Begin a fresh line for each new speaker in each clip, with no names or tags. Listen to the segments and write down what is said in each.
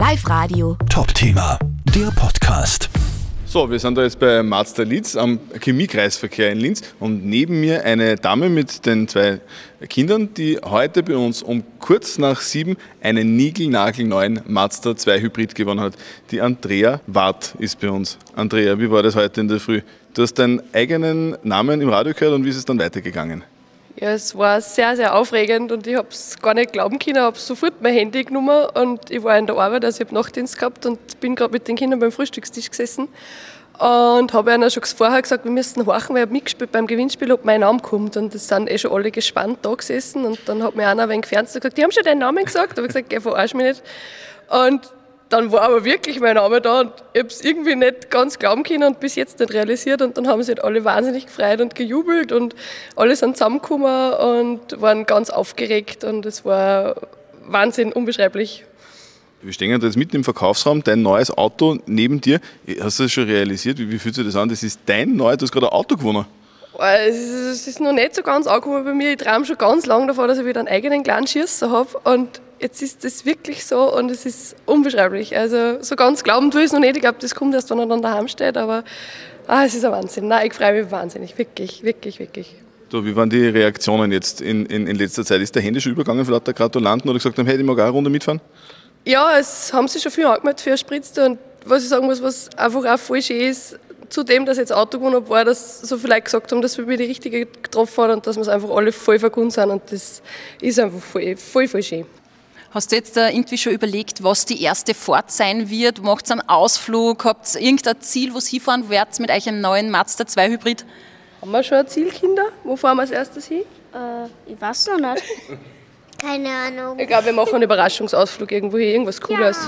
Live Radio.
Top-Thema, der Podcast.
So, wir sind da jetzt bei Mazda Linz am Chemiekreisverkehr in Linz und neben mir eine Dame mit den zwei Kindern, die heute bei uns um kurz nach sieben einen niegelnagelneuen Mazda 2 Hybrid gewonnen hat. Die Andrea Wart ist bei uns. Andrea, wie war das heute in der Früh? Du hast deinen eigenen Namen im Radio gehört und wie ist es dann weitergegangen?
Ja, es war sehr, sehr aufregend und ich habe es gar nicht glauben können. Ich habe sofort mein Handy genommen und ich war in der Arbeit, also ich habe Nachtdienst gehabt und bin gerade mit den Kindern beim Frühstückstisch gesessen und habe ihnen schon vorher gesagt, wir müssen horchen, weil ich habe mitgespielt beim Gewinnspiel, ob mein Name kommt. Und es sind eh schon alle gespannt da gesessen und dann hat mir einer ein wenig Fernseher gesagt, die haben schon deinen Namen gesagt. Da habe ich gesagt, geh, verarsch mich nicht. Und dann war aber wirklich mein Name da und ich habe es irgendwie nicht ganz glauben können und bis jetzt nicht realisiert. Und dann haben sich halt alle wahnsinnig gefreut und gejubelt und alle sind zusammengekommen und waren ganz aufgeregt und es war Wahnsinn, unbeschreiblich.
Wir stehen jetzt mitten im Verkaufsraum, dein neues Auto neben dir. Hast du das schon realisiert? Wie, wie fühlt sich das an? Das ist dein neues, du hast gerade ein Auto gewonnen.
Es ist, es ist noch nicht so ganz angekommen bei mir. Ich träume schon ganz lange davon, dass ich wieder einen eigenen kleinen Schießer habe. Und jetzt ist das wirklich so und es ist unbeschreiblich. Also so ganz glauben tue ich es noch nicht. Ich glaube, das kommt erst, wenn er dann daheim steht. Aber ah, es ist ein Wahnsinn. Nein, ich freue mich wahnsinnig. Wirklich, wirklich, wirklich.
Du, wie waren die Reaktionen jetzt in, in, in letzter Zeit? Ist der Handy schon übergegangen für lauter Gratulanten oder gesagt haben, hey, ich mag auch eine Runde mitfahren?
Ja, es haben sich schon viel angemeldet für Spritze und was ich sagen muss, was einfach auch voll schön ist, zu dem, dass jetzt Auto habe, war, dass so viele Leute gesagt haben, dass wir die Richtige getroffen haben und dass wir es einfach alle voll verkundet sind und das ist einfach voll, voll, voll schön.
Hast du jetzt da irgendwie schon überlegt, was die erste Fahrt sein wird? Macht ihr einen Ausflug? Habt ihr irgendein Ziel, wo ihr hinfahren werdet mit euch einem neuen Mazda 2 Hybrid?
Haben wir schon ein Ziel, Kinder? Wo fahren wir als erstes hin?
Äh, ich weiß noch nicht. Keine Ahnung.
Ich glaube, wir machen einen Überraschungsausflug irgendwo hin, irgendwas Cooles.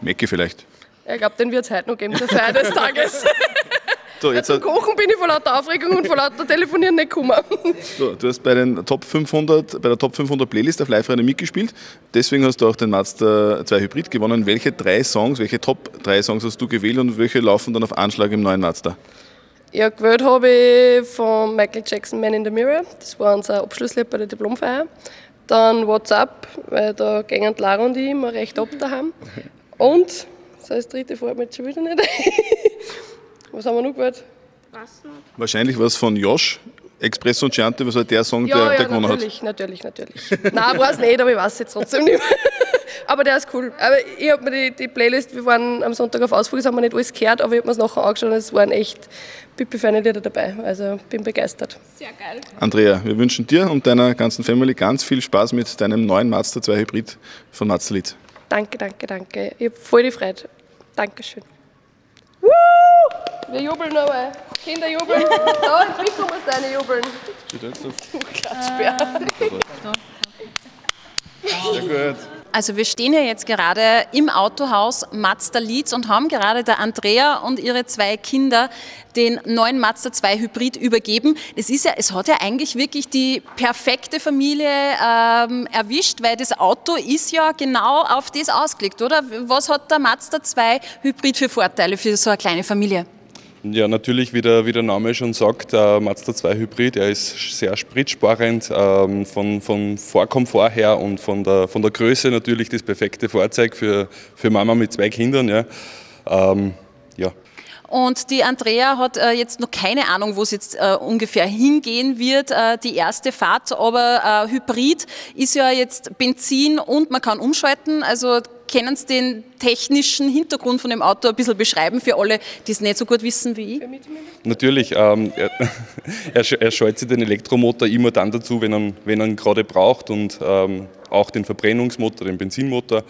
Mecke vielleicht.
Ja, ich glaube, den wird es heute noch geben, zur Feier des Tages.
So, jetzt
Zum
hat,
Kochen bin ich vor lauter Aufregung und vor lauter Telefonieren nicht gekommen.
so, du hast bei, den Top 500, bei der Top 500 Playlist auf Live Radio mitgespielt. Deswegen hast du auch den Mazda 2 Hybrid gewonnen. Welche drei Songs, welche Top 3 Songs hast du gewählt und welche laufen dann auf Anschlag im neuen Mazda?
Ja, gewählt habe ich von Michael Jackson Man in the Mirror. Das war unser Abschlusslied bei der Diplomfeier. Dann WhatsApp, weil da die Lara und ich immer recht ab daheim. Und, so als dritte fällt mir jetzt schon wieder nicht. Was haben wir noch gewählt?
Wahrscheinlich was von Josh, Expresso und Chianti, was war der Song,
Ja,
der,
ja,
der gewonnen hat.
natürlich, natürlich, natürlich. Nein, weiß nicht, aber ich weiß es jetzt trotzdem nicht mehr. Aber der ist cool. Aber ich habe mir die, die Playlist, wir waren am Sonntag auf Ausflug, das haben wir nicht alles gehört, aber ich habe mir es nachher angeschaut und es waren echt pipi-feine Lieder dabei. Also bin begeistert.
Andrea, wir wünschen dir und deiner ganzen Family ganz viel Spaß mit deinem neuen Mazda 2 Hybrid von Mazda Lied.
Danke, danke, danke. Ich habe voll die Freude. Dankeschön. Wir jubeln aber. Kinder jubeln. Da ins Mikro musst du eine jubeln. Klatschbär.
Sehr gut.
Also wir stehen ja jetzt gerade im Autohaus Mazda Leeds und haben gerade der Andrea und ihre zwei Kinder den neuen Mazda 2 Hybrid übergeben. Es ist ja, es hat ja eigentlich wirklich die perfekte Familie ähm, erwischt, weil das Auto ist ja genau auf das ausgelegt, oder? Was hat der Mazda 2 Hybrid für Vorteile für so eine kleine Familie?
Ja, natürlich, wie der, wie der Name schon sagt, der Mazda 2 Hybrid, er ist sehr spritsparend, ähm, von, von Vorkomfort her und von der, von der Größe natürlich das perfekte Fahrzeug für, für Mama mit zwei Kindern. Ja. Ähm, ja.
Und die Andrea hat äh, jetzt noch keine Ahnung, wo es jetzt äh, ungefähr hingehen wird, äh, die erste Fahrt. Aber äh, Hybrid ist ja jetzt Benzin und man kann umschalten. Also können Sie den technischen Hintergrund von dem Auto ein bisschen beschreiben für alle, die es nicht so gut wissen wie ich?
Natürlich, ähm, er, er, er sich den Elektromotor immer dann dazu, wenn er, ihn- wenn er ihn gerade braucht und ähm, auch den Verbrennungsmotor, den Benzinmotor.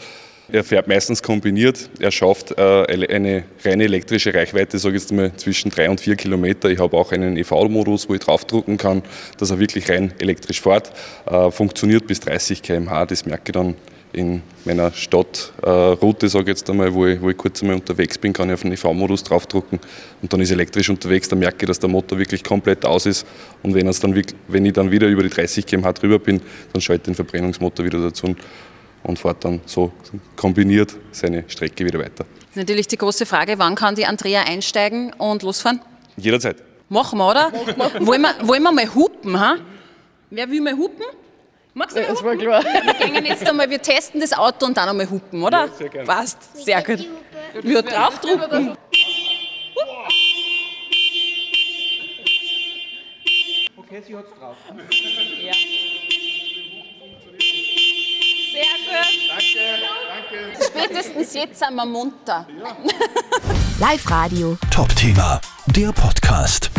Er fährt meistens kombiniert. Er schafft äh, eine reine elektrische Reichweite, sage ich jetzt mal, zwischen drei und vier Kilometer. Ich habe auch einen EV-Modus, wo ich draufdrucken kann, dass er wirklich rein elektrisch fährt. Äh, funktioniert bis 30 km/h. Das merke ich dann in meiner Stadtroute, sage ich jetzt einmal, wo ich, wo ich kurz einmal unterwegs bin, kann ich auf den EV-Modus draufdrucken und dann ist elektrisch unterwegs. Dann merke ich, dass der Motor wirklich komplett aus ist. Und wenn, dann, wenn ich dann wieder über die 30 km/h drüber bin, dann schalte ich den Verbrennungsmotor wieder dazu und fährt dann so kombiniert seine Strecke wieder weiter.
Das ist natürlich die große Frage, wann kann die Andrea einsteigen und losfahren?
Jederzeit.
Machen wir, oder? wollen, wir, wollen wir mal hupen, ha? Wer will mal hupen? Magst du
Das war klar.
Wir gehen jetzt einmal, wir testen das Auto und dann einmal hupen, oder?
sehr gerne.
Passt, sehr gut. Wir draufdrucken.
Okay, sie hat's drauf.
Ja. Sehr gut. Spätestens jetzt sind wir munter.
Live Radio.
Top-Thema, der Podcast.